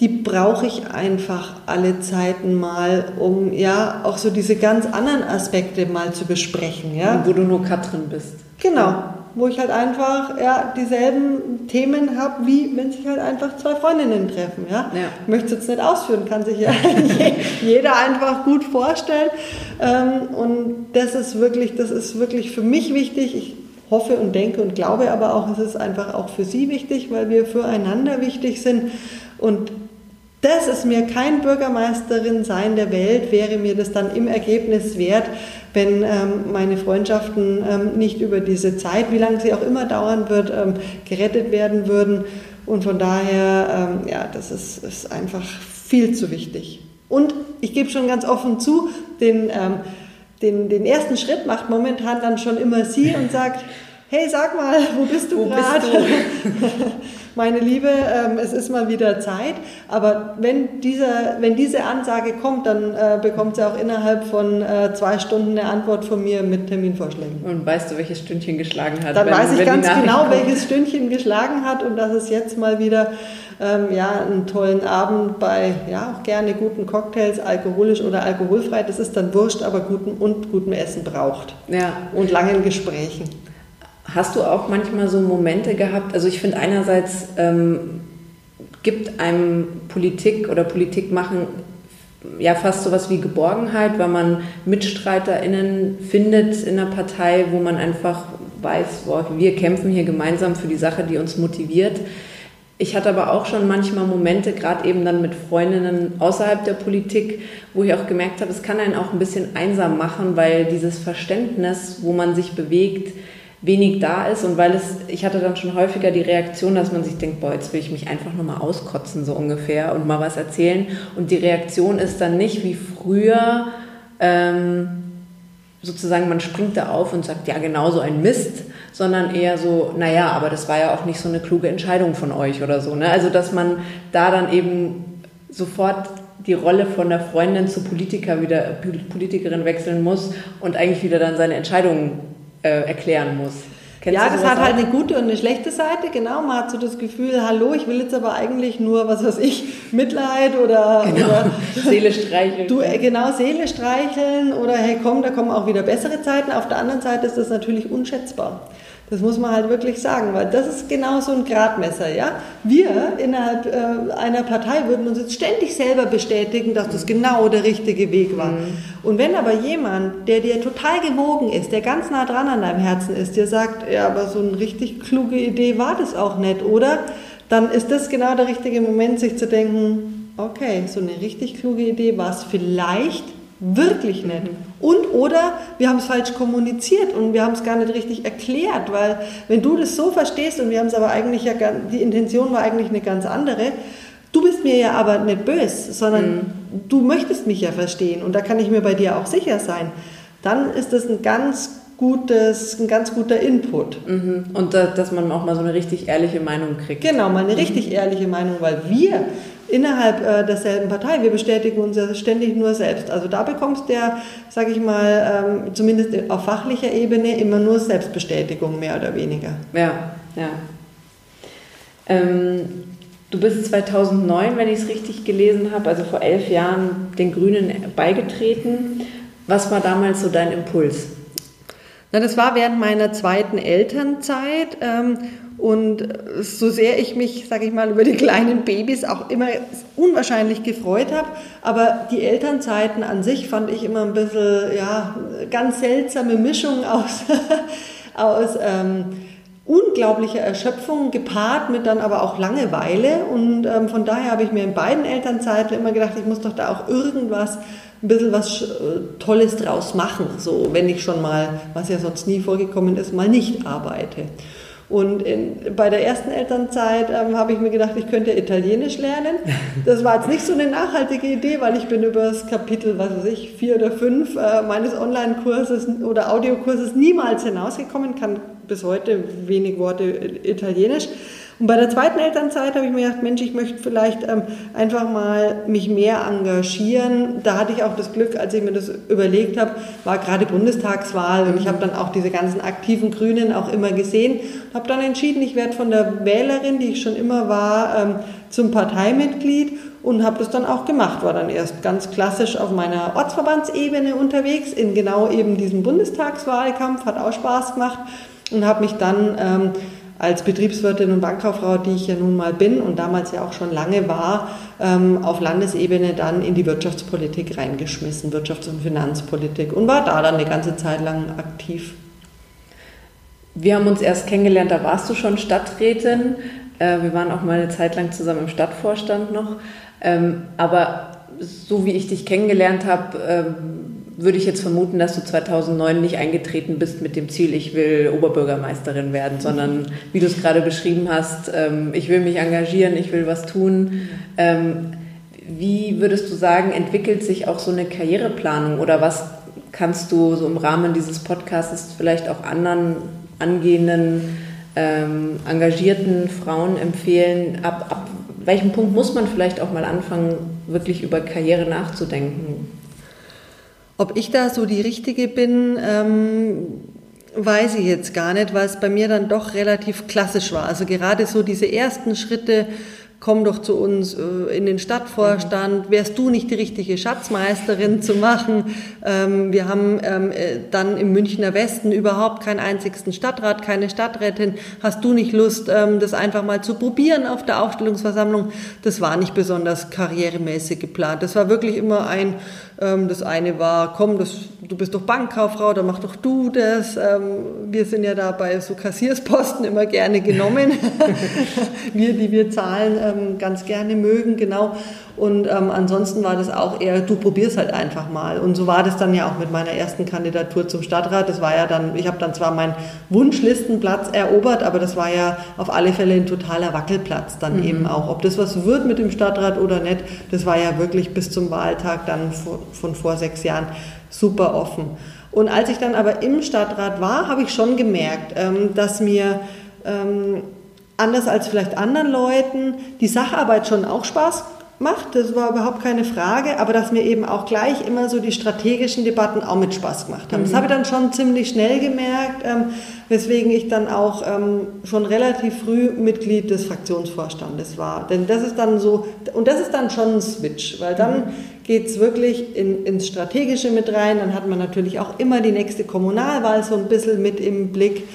Speaker 2: die brauche ich einfach alle Zeiten mal, um ja auch so diese ganz anderen Aspekte mal zu besprechen. Ja?
Speaker 1: Wo du nur Katrin bist.
Speaker 2: Genau wo ich halt einfach ja, dieselben Themen habe, wie wenn sich halt einfach zwei Freundinnen treffen. Ja? ja. Ich möchte es jetzt nicht ausführen, kann sich ja jeder einfach gut vorstellen. Ähm, und das ist wirklich, das ist wirklich für mich wichtig. Ich hoffe und denke und glaube aber auch, es ist einfach auch für Sie wichtig, weil wir füreinander wichtig sind. Und das ist mir kein Bürgermeisterin sein der Welt, wäre mir das dann im Ergebnis wert, wenn ähm, meine Freundschaften ähm, nicht über diese Zeit, wie lange sie auch immer dauern wird, ähm, gerettet werden würden. Und von daher, ähm, ja, das ist, ist, einfach viel zu wichtig. Und ich gebe schon ganz offen zu, den, ähm, den, den ersten Schritt macht momentan dann schon immer sie und sagt, hey, sag mal, wo bist du gerade? Meine Liebe, ähm, es ist mal wieder Zeit. Aber wenn, dieser, wenn diese Ansage kommt, dann äh, bekommt sie auch innerhalb von äh, zwei Stunden eine Antwort von mir mit Terminvorschlägen.
Speaker 1: Und weißt du, welches Stündchen geschlagen hat?
Speaker 2: Dann wenn, weiß ich ganz genau, welches Stündchen geschlagen hat und dass es jetzt mal wieder ähm, ja, einen tollen Abend bei ja, auch gerne guten Cocktails, alkoholisch oder alkoholfrei, das ist dann wurscht, aber guten und gutem Essen braucht. Ja. Und langen Gesprächen.
Speaker 1: Hast du auch manchmal so Momente gehabt? Also ich finde einerseits ähm, gibt einem Politik oder Politik machen ja fast sowas wie Geborgenheit, weil man MitstreiterInnen findet in einer Partei, wo man einfach weiß, boah, wir kämpfen hier gemeinsam für die Sache, die uns motiviert. Ich hatte aber auch schon manchmal Momente, gerade eben dann mit Freundinnen außerhalb der Politik, wo ich auch gemerkt habe, es kann einen auch ein bisschen einsam machen, weil dieses Verständnis, wo man sich bewegt, wenig da ist und weil es, ich hatte dann schon häufiger die Reaktion, dass man sich denkt, boah, jetzt will ich mich einfach nur mal auskotzen, so ungefähr, und mal was erzählen. Und die Reaktion ist dann nicht wie früher, ähm, sozusagen, man springt da auf und sagt, ja, genau so ein Mist, sondern eher so, naja, aber das war ja auch nicht so eine kluge Entscheidung von euch oder so. Ne? Also, dass man da dann eben sofort die Rolle von der Freundin zu Politiker wieder, Politikerin wechseln muss und eigentlich wieder dann seine Entscheidungen äh, erklären muss.
Speaker 2: Kennst ja, das hat halt eine gute und eine schlechte Seite, genau. Man hat so das Gefühl, hallo, ich will jetzt aber eigentlich nur, was weiß ich, Mitleid oder,
Speaker 1: genau. oder Seele streicheln.
Speaker 2: Du, äh, genau, Seele streicheln oder hey komm, da kommen auch wieder bessere Zeiten. Auf der anderen Seite ist das natürlich unschätzbar. Das muss man halt wirklich sagen, weil das ist genau so ein Gradmesser. Ja? Wir innerhalb äh, einer Partei würden uns jetzt ständig selber bestätigen, dass das genau der richtige Weg war. Mhm. Und wenn aber jemand, der dir total gewogen ist, der ganz nah dran an deinem Herzen ist, dir sagt, ja, aber so eine richtig kluge Idee war das auch nicht, oder? Dann ist das genau der richtige Moment, sich zu denken, okay, so eine richtig kluge Idee war es vielleicht Wirklich nicht. Und oder wir haben es falsch kommuniziert und wir haben es gar nicht richtig erklärt, weil wenn du das so verstehst und wir haben es aber eigentlich ja, die Intention war eigentlich eine ganz andere, du bist mir ja aber nicht böse, sondern mhm. du möchtest mich ja verstehen und da kann ich mir bei dir auch sicher sein, dann ist das ein ganz gutes, ein ganz guter Input.
Speaker 1: Mhm. Und da, dass man auch mal so eine richtig ehrliche Meinung kriegt.
Speaker 2: Genau, mal eine mhm. richtig ehrliche Meinung, weil wir innerhalb äh, derselben Partei. Wir bestätigen uns ja ständig nur selbst. Also da bekommst du ja, sage ich mal, ähm, zumindest auf fachlicher Ebene immer nur Selbstbestätigung, mehr oder weniger.
Speaker 1: Ja, ja. Ähm, du bist 2009, wenn ich es richtig gelesen habe, also vor elf Jahren den Grünen beigetreten. Was war damals so dein Impuls?
Speaker 2: Na, das war während meiner zweiten Elternzeit. Ähm, und so sehr ich mich, sage ich mal, über die kleinen Babys auch immer unwahrscheinlich gefreut habe, aber die Elternzeiten an sich fand ich immer ein bisschen, ja, ganz seltsame Mischung aus, aus ähm, unglaublicher Erschöpfung gepaart mit dann aber auch Langeweile. Und ähm, von daher habe ich mir in beiden Elternzeiten immer gedacht, ich muss doch da auch irgendwas ein bisschen was äh, Tolles draus machen, so wenn ich schon mal, was ja sonst nie vorgekommen ist, mal nicht arbeite. Und in, bei der ersten Elternzeit ähm, habe ich mir gedacht, ich könnte Italienisch lernen. Das war jetzt nicht so eine nachhaltige Idee, weil ich bin über das Kapitel, was weiß ich, vier oder fünf äh, meines Online-Kurses oder Audiokurses niemals hinausgekommen, kann bis heute wenig Worte Italienisch. Und bei der zweiten Elternzeit habe ich mir gedacht, Mensch, ich möchte vielleicht ähm, einfach mal mich mehr engagieren. Da hatte ich auch das Glück, als ich mir das überlegt habe, war gerade Bundestagswahl und ich habe dann auch diese ganzen aktiven Grünen auch immer gesehen. Habe dann entschieden, ich werde von der Wählerin, die ich schon immer war, ähm, zum Parteimitglied und habe das dann auch gemacht. War dann erst ganz klassisch auf meiner Ortsverbandsebene unterwegs, in genau eben diesem Bundestagswahlkampf, hat auch Spaß gemacht und habe mich dann ähm, als Betriebswirtin und Bankkauffrau, die ich ja nun mal bin und damals ja auch schon lange war, ähm, auf Landesebene dann in die Wirtschaftspolitik reingeschmissen, Wirtschafts- und Finanzpolitik und war da dann eine ganze Zeit lang aktiv.
Speaker 1: Wir haben uns erst kennengelernt, da warst du schon Stadträtin. Äh, wir waren auch mal eine Zeit lang zusammen im Stadtvorstand noch. Ähm, aber so wie ich dich kennengelernt habe, ähm, würde ich jetzt vermuten, dass du 2009 nicht eingetreten bist mit dem Ziel, ich will Oberbürgermeisterin werden, sondern wie du es gerade beschrieben hast, ähm, ich will mich engagieren, ich will was tun. Ähm, wie würdest du sagen, entwickelt sich auch so eine Karriereplanung oder was kannst du so im Rahmen dieses Podcasts vielleicht auch anderen angehenden, ähm, engagierten Frauen empfehlen? Ab, ab welchem Punkt muss man vielleicht auch mal anfangen, wirklich über Karriere nachzudenken?
Speaker 2: Ob ich da so die Richtige bin, ähm, weiß ich jetzt gar nicht, weil es bei mir dann doch relativ klassisch war. Also gerade so diese ersten Schritte komm doch zu uns äh, in den Stadtvorstand, wärst du nicht die richtige Schatzmeisterin zu machen? Ähm, wir haben ähm, äh, dann im Münchner Westen überhaupt keinen einzigsten Stadtrat, keine Stadträtin. Hast du nicht Lust, ähm, das einfach mal zu probieren auf der Aufstellungsversammlung? Das war nicht besonders karrieremäßig geplant. Das war wirklich immer ein, das eine war, komm, das, du bist doch Bankkauffrau, dann mach doch du das. Wir sind ja da bei so Kassiersposten immer gerne genommen. wir, die wir zahlen, ähm, ganz gerne mögen, genau. Und ähm, ansonsten war das auch eher, du probierst halt einfach mal. Und so war das dann ja auch mit meiner ersten Kandidatur zum Stadtrat. Das war ja dann, ich habe dann zwar meinen Wunschlistenplatz erobert, aber das war ja auf alle Fälle ein totaler Wackelplatz dann mhm. eben auch. Ob das was wird mit dem Stadtrat oder nicht, das war ja wirklich bis zum Wahltag dann von, von vor sechs Jahren super offen. Und als ich dann aber im Stadtrat war, habe ich schon gemerkt, ähm, dass mir ähm, anders als vielleicht anderen Leuten die Sacharbeit schon auch Spaß macht, das war überhaupt keine Frage, aber dass mir eben auch gleich immer so die strategischen Debatten auch mit Spaß gemacht haben. Mhm. Das habe ich dann schon ziemlich schnell gemerkt, ähm, weswegen ich dann auch ähm, schon relativ früh Mitglied des Fraktionsvorstandes war. Denn das ist dann so, und das ist dann schon ein Switch, weil dann mhm. geht es wirklich in, ins Strategische mit rein, dann hat man natürlich auch immer die nächste Kommunalwahl so ein bisschen mit im Blick.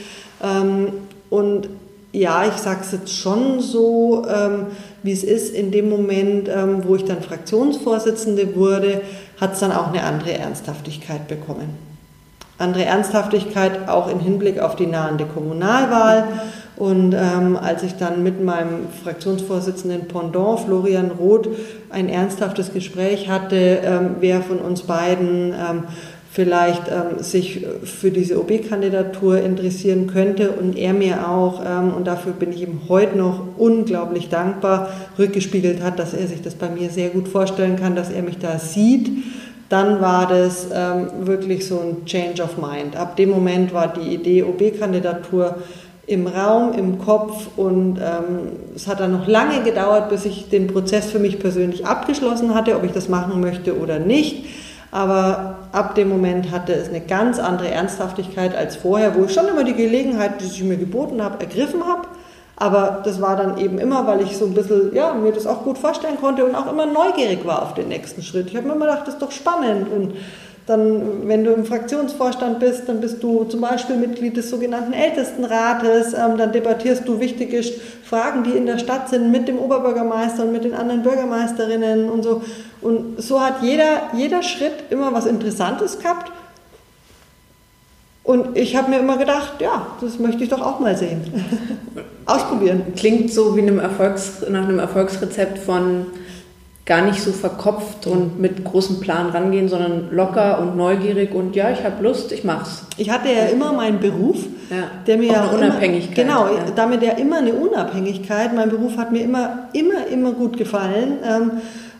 Speaker 2: Ähm, und ja, ich sage es jetzt schon so, ähm, wie es ist. In dem Moment, ähm, wo ich dann Fraktionsvorsitzende wurde, hat es dann auch eine andere Ernsthaftigkeit bekommen. Andere Ernsthaftigkeit auch im Hinblick auf die nahende Kommunalwahl. Und ähm, als ich dann mit meinem Fraktionsvorsitzenden Pendant, Florian Roth, ein ernsthaftes Gespräch hatte, ähm, wer von uns beiden ähm, vielleicht ähm, sich für diese OB-Kandidatur interessieren könnte und er mir auch, ähm, und dafür bin ich ihm heute noch unglaublich dankbar, rückgespiegelt hat, dass er sich das bei mir sehr gut vorstellen kann, dass er mich da sieht. Dann war das ähm, wirklich so ein Change of Mind. Ab dem Moment war die Idee OB-Kandidatur im Raum, im Kopf und ähm, es hat dann noch lange gedauert, bis ich den Prozess für mich persönlich abgeschlossen hatte, ob ich das machen möchte oder nicht. Aber ab dem Moment hatte es eine ganz andere Ernsthaftigkeit als vorher, wo ich schon immer die Gelegenheit, die ich mir geboten habe, ergriffen habe. Aber das war dann eben immer, weil ich so ein bisschen, ja, mir das auch gut vorstellen konnte und auch immer neugierig war auf den nächsten Schritt. Ich habe mir immer gedacht, das ist doch spannend und dann, wenn du im Fraktionsvorstand bist, dann bist du zum Beispiel Mitglied des sogenannten Ältestenrates. Ähm, dann debattierst du wichtige Fragen, die in der Stadt sind, mit dem Oberbürgermeister und mit den anderen Bürgermeisterinnen und so. Und so hat jeder, jeder Schritt immer was Interessantes gehabt. Und ich habe mir immer gedacht, ja, das möchte ich doch auch mal sehen. Ausprobieren.
Speaker 1: Klingt so wie einem Erfolgs, nach einem Erfolgsrezept von gar nicht so verkopft und mit großem Plan rangehen, sondern locker und neugierig und ja, ich habe Lust, ich mach's.
Speaker 2: Ich hatte ja immer meinen Beruf, ja. der mir
Speaker 1: ja Unabhängigkeit.
Speaker 2: Immer, genau, ja. damit ja immer eine Unabhängigkeit. Mein Beruf hat mir immer, immer, immer gut gefallen ähm,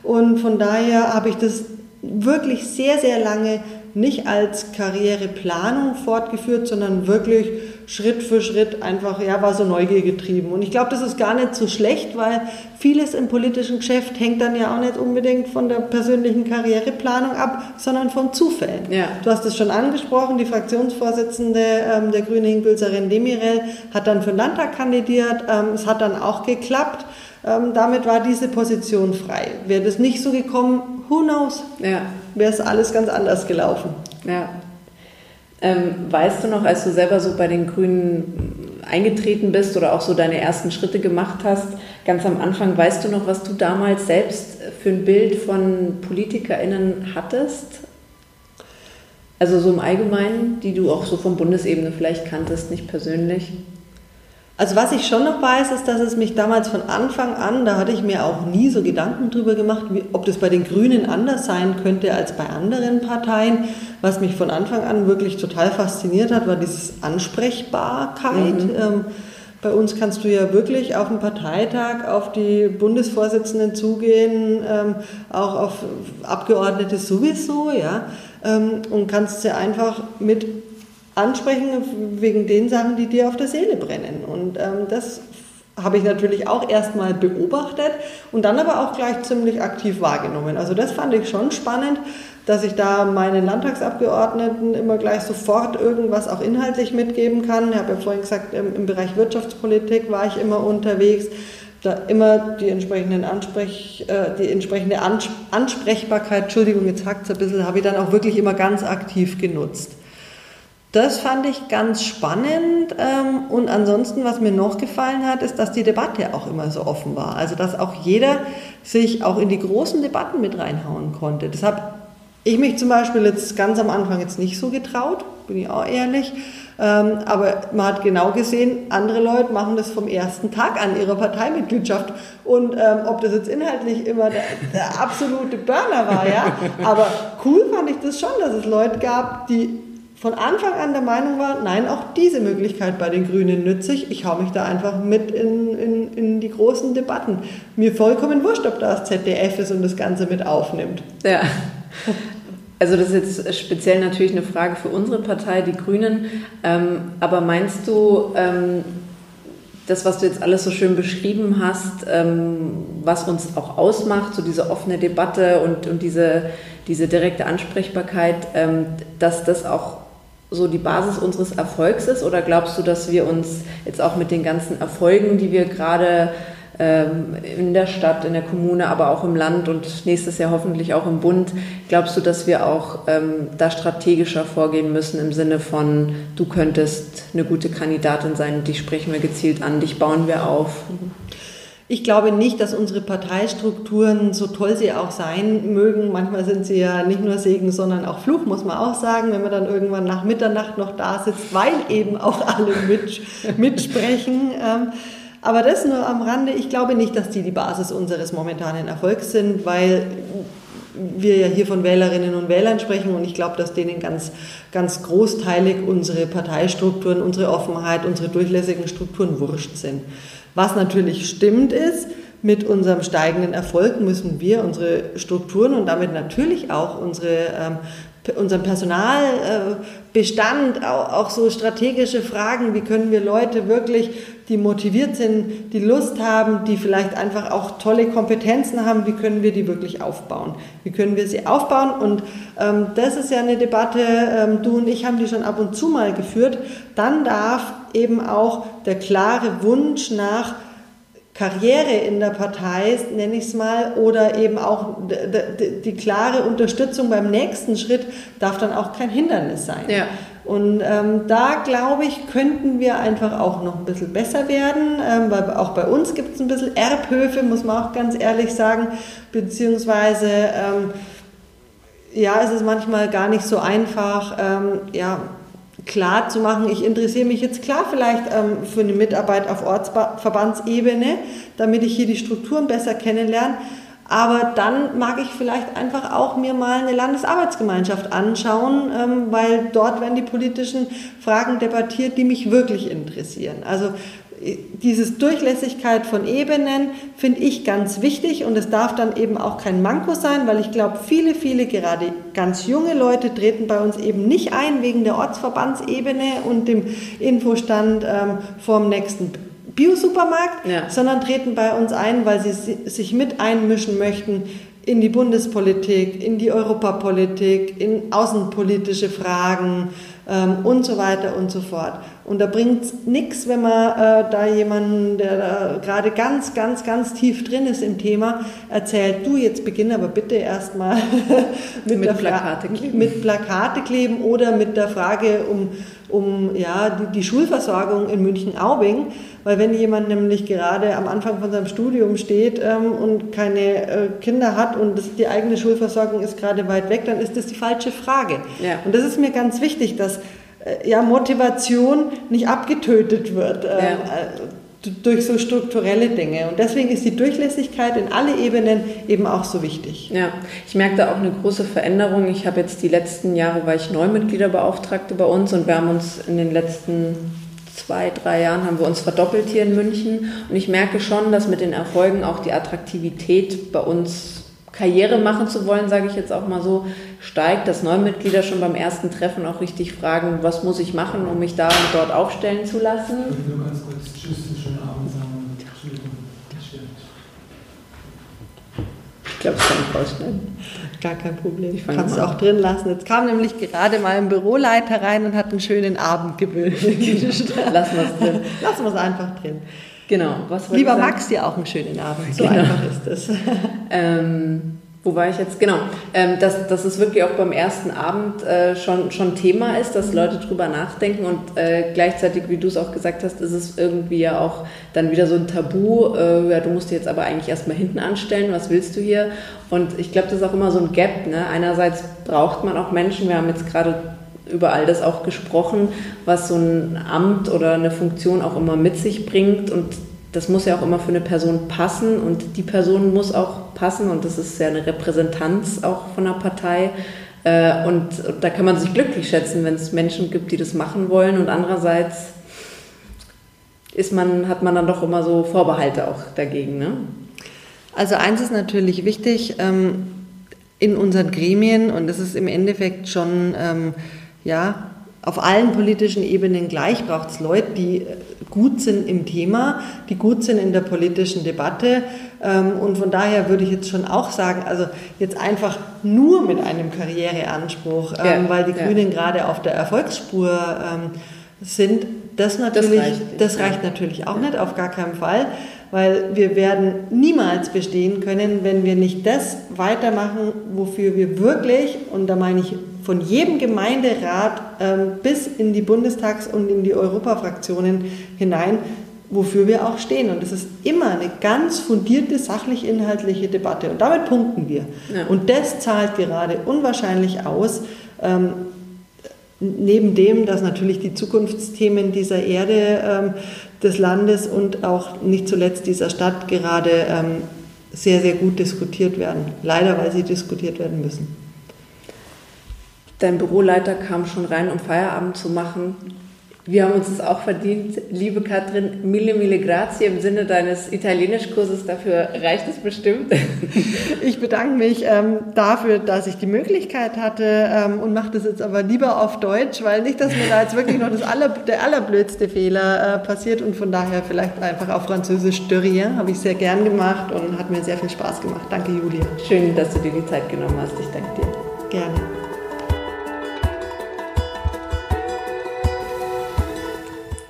Speaker 2: und von daher habe ich das wirklich sehr, sehr lange nicht als Karriereplanung fortgeführt, sondern wirklich Schritt für Schritt einfach, ja, war so Neugier getrieben. Und ich glaube, das ist gar nicht so schlecht, weil vieles im politischen Geschäft hängt dann ja auch nicht unbedingt von der persönlichen Karriereplanung ab, sondern von Zufällen. Ja. Du hast es schon angesprochen, die Fraktionsvorsitzende ähm, der Grünen, Gülserin Demirel, hat dann für den Landtag kandidiert. Ähm, es hat dann auch geklappt. Ähm, damit war diese Position frei. Wäre das nicht so gekommen, who knows? Ja. Wäre es alles ganz anders gelaufen.
Speaker 1: Ja. Ähm, weißt du noch, als du selber so bei den Grünen eingetreten bist oder auch so deine ersten Schritte gemacht hast, ganz am Anfang, weißt du noch, was du damals selbst für ein Bild von PolitikerInnen hattest? Also so im Allgemeinen, die du auch so von Bundesebene vielleicht kanntest, nicht persönlich?
Speaker 2: Also was ich schon noch weiß, ist, dass es mich damals von Anfang an, da hatte ich mir auch nie so Gedanken drüber gemacht, ob das bei den Grünen anders sein könnte als bei anderen Parteien. Was mich von Anfang an wirklich total fasziniert hat, war dieses Ansprechbarkeit. Mhm. Ähm, bei uns kannst du ja wirklich auf dem Parteitag auf die Bundesvorsitzenden zugehen, ähm, auch auf Abgeordnete sowieso, ja, ähm, und kannst sie einfach mit ansprechen wegen den Sachen, die dir auf der Seele brennen. Und ähm, das habe ich natürlich auch erstmal beobachtet und dann aber auch gleich ziemlich aktiv wahrgenommen. Also das fand ich schon spannend, dass ich da meinen Landtagsabgeordneten immer gleich sofort irgendwas auch inhaltlich mitgeben kann. Ich habe ja vorhin gesagt, im, Bereich Wirtschaftspolitik war ich immer unterwegs. Da immer die, entsprechenden Ansprech, äh, die entsprechende Ansprechbarkeit, Entschuldigung, jetzt hackt es ein bisschen, habe ich dann auch wirklich immer ganz aktiv genutzt. Das fand ich ganz spannend. Ähm, und ansonsten, was mir noch gefallen hat, ist, dass die Debatte auch immer so offen war. Also, dass auch jeder sich auch in die großen Debatten mit reinhauen konnte. Das habe ich mich zum Beispiel jetzt ganz am Anfang jetzt nicht so getraut, bin ich auch ehrlich. Ähm, aber man hat genau gesehen, andere Leute machen das vom ersten Tag an ihrer Parteimitgliedschaft. Und ähm, ob das jetzt inhaltlich immer der, der absolute Burner war, ja. Aber cool fand ich das schon, dass es Leute gab, die von Anfang an der Meinung war, nein, auch diese Möglichkeit bei den Grünen nützlich. Ich hau mich da einfach mit in, in, in die großen Debatten. Mir vollkommen wurscht, ob das ZDF ist und das Ganze mit aufnimmt.
Speaker 1: Ja. Also das ist jetzt speziell natürlich eine Frage für unsere Partei, die Grünen. Ähm, aber meinst du, ähm, das, was du jetzt alles so schön beschrieben hast, ähm, was uns auch ausmacht, so diese offene Debatte und, und diese, diese direkte Ansprechbarkeit, ähm, dass das auch so die Basis unseres Erfolgs ist? Oder glaubst du, dass wir uns jetzt auch mit den ganzen Erfolgen, die wir gerade ähm, in der Stadt, in der Kommune, aber auch im Land und nächstes Jahr hoffentlich auch im Bund, glaubst du, dass wir auch ähm, da strategischer vorgehen müssen im Sinne von, du könntest eine gute Kandidatin sein, dich sprechen wir gezielt an, dich bauen wir auf?
Speaker 2: Ich glaube nicht, dass unsere Parteistrukturen, so toll sie auch sein mögen, manchmal sind sie ja nicht nur Segen, sondern auch Fluch, muss man auch sagen, wenn man dann irgendwann nach Mitternacht noch da sitzt, weil eben auch alle mit, mitsprechen. Ähm, aber das nur am Rande. Ich glaube nicht, dass die die Basis unseres momentanen Erfolgs sind, weil wir ja hier von Wählerinnen und Wählern sprechen und ich glaube, dass denen ganz, ganz großteilig unsere Parteistrukturen, unsere Offenheit, unsere durchlässigen Strukturen wurscht sind. Was natürlich stimmt ist, mit unserem steigenden Erfolg müssen wir unsere Strukturen und damit natürlich auch unsere, ähm, unseren Personalbestand, auch, auch so strategische Fragen, wie können wir Leute wirklich, die motiviert sind, die Lust haben, die vielleicht einfach auch tolle Kompetenzen haben, wie können wir die wirklich aufbauen? Wie können wir sie aufbauen? Und ähm, das ist ja eine Debatte, ähm, du und ich haben die schon ab und zu mal geführt. Dann darf eben auch der klare Wunsch nach Karriere in der Partei, nenne ich es mal, oder eben auch die, klare Unterstützung beim nächsten Schritt darf dann auch kein Hindernis sein. Ja. Und ähm, da glaube ich, könnten wir einfach auch noch ein bisschen besser werden, ähm, weil auch bei uns gibt es ein bisschen Erbhöfe, muss man auch ganz ehrlich sagen, beziehungsweise ähm, ja, es ist manchmal gar nicht so einfach, ähm, ja, klar zu machen, ich interessiere mich jetzt klar vielleicht ähm, für eine Mitarbeit auf Ortsverbandsebene, damit ich hier die Strukturen besser kennenlerne. Aber dann mag ich vielleicht einfach auch mir mal eine Landesarbeitsgemeinschaft anschauen, ähm, weil dort werden die politischen Fragen debattiert, die mich wirklich interessieren. Also dieses Durchlässigkeit von Ebenen finde ich ganz wichtig und es darf dann eben auch kein Manko sein, weil ich glaube, viele, viele, gerade ganz junge Leute treten bei uns eben nicht ein wegen der Ortsverbandsebene und dem Infostand ähm, vorm nächsten Biosupermarkt, ja. sondern treten bei uns ein, weil sie sich mit einmischen möchten in die Bundespolitik, in die Europapolitik, in außenpolitische Fragen ähm, und so weiter und so fort. Und da bringt es nichts, wenn man äh, da jemanden, der da gerade ganz, ganz, ganz tief drin ist im Thema, erzählt, du, jetzt beginn aber bitte erstmal mit, mit, Plakate kleben. mit Plakate kleben oder mit der Frage um, um ja, die, die Schulversorgung in München-Aubing. Weil wenn jemand nämlich gerade am Anfang von seinem Studium steht ähm, und keine äh, Kinder hat und das, die eigene Schulversorgung ist gerade weit weg, dann ist das die falsche Frage. Ja. Und das ist mir ganz wichtig, dass ja, Motivation nicht abgetötet wird. Ähm, ja. Äh, durch so strukturelle Dinge. Und deswegen ist die Durchlässigkeit in alle Ebenen eben auch so wichtig.
Speaker 1: Ja, ich merke da auch eine große Veränderung. Ich habe jetzt die letzten Jahre, war ich Neumitgliederbeauftragte bei uns und wir haben uns in den letzten zwei, drei Jahren haben wir uns verdoppelt hier in München. Und ich merke schon, dass mit den Erfolgen auch die Attraktivität bei uns Karriere machen zu wollen, sage ich jetzt auch mal so, steigt, dass Neumitglieder schon beim ersten Treffen auch richtig fragen, was muss ich machen, um mich da und dort aufstellen zu lassen.
Speaker 3: Ich will nur ganz kurz Tschüss, schönen Abend sagen.
Speaker 1: Ich glaube, das kann ich rausschneiden.
Speaker 2: Gar kein Problem. Ich kann es auch drin lassen. Jetzt kam nämlich gerade mal ein Büroleiter rein und hat einen schönen Abend gewünscht.
Speaker 1: Lassen wir es drin.
Speaker 2: Lassen wir es einfach drin.
Speaker 1: Genau.
Speaker 2: Lieber Max, dir auch einen schönen Abend. So genau. einfach ist es.
Speaker 1: Ähm, wo war ich jetzt? Genau, ähm, dass, dass es wirklich auch beim ersten Abend äh, schon, schon Thema ist, dass Leute drüber nachdenken und äh, gleichzeitig, wie du es auch gesagt hast, ist es irgendwie ja auch dann wieder so ein Tabu. Äh, ja, du musst dich jetzt aber eigentlich erstmal hinten anstellen, was willst du hier? Und ich glaube, das ist auch immer so ein Gap. Ne? Einerseits braucht man auch Menschen, wir haben jetzt gerade über all das auch gesprochen, was so ein Amt oder eine Funktion auch immer mit sich bringt und das muss ja auch immer für eine Person passen und die Person muss auch passen und das ist ja eine Repräsentanz auch von einer Partei. Äh, und da kann man sich glücklich schätzen, wenn es Menschen gibt, die das machen wollen und andererseits ist man, hat man dann doch immer so Vorbehalte auch dagegen. Ne?
Speaker 2: Also eins ist natürlich wichtig ähm, in unseren Gremien und das ist im Endeffekt schon ähm, ja, auf allen politischen Ebenen gleich braucht es Leute, die äh, gut sind im Thema, die gut sind in der politischen Debatte. Ähm, und von daher würde ich jetzt schon auch sagen, also jetzt einfach nur mit einem Karriereanspruch, ähm, ja, weil die ja. Grünen gerade auf der Erfolgsspur ähm, sind, das natürlich, das reicht, das reicht natürlich auch nicht, auf gar keinen Fall weil wir werden niemals bestehen können, wenn wir nicht das weitermachen, wofür wir wirklich, und da meine ich von jedem Gemeinderat ähm, bis in die Bundestags- und in die Europafraktionen hinein, wofür wir auch stehen. Und es ist immer eine ganz fundierte, sachlich-inhaltliche Debatte. Und damit punkten wir. Ja. Und das zahlt gerade unwahrscheinlich aus. Ähm, neben dem, dass natürlich die Zukunftsthemen dieser Erde, ähm, des Landes und auch nicht zuletzt dieser Stadt gerade ähm, sehr, sehr gut diskutiert werden. Leider, weil sie diskutiert werden müssen.
Speaker 1: Dein Büroleiter kam schon rein, um Feierabend zu machen. Wir haben uns das auch verdient. Liebe Katrin, mille, mille grazie im Sinne deines Italienischkurses. Dafür reicht es bestimmt.
Speaker 2: Ich bedanke mich ähm, dafür, dass ich die Möglichkeit hatte ähm, und mache das jetzt aber lieber auf Deutsch, weil nicht, dass mir da jetzt wirklich noch das aller, der allerblödste Fehler äh, passiert und von daher vielleicht einfach auf Französisch de rien. Habe ich sehr gern gemacht und hat mir sehr viel Spaß gemacht. Danke, Julia.
Speaker 1: Schön, dass du dir die Zeit genommen hast. Ich danke dir.
Speaker 2: Gerne.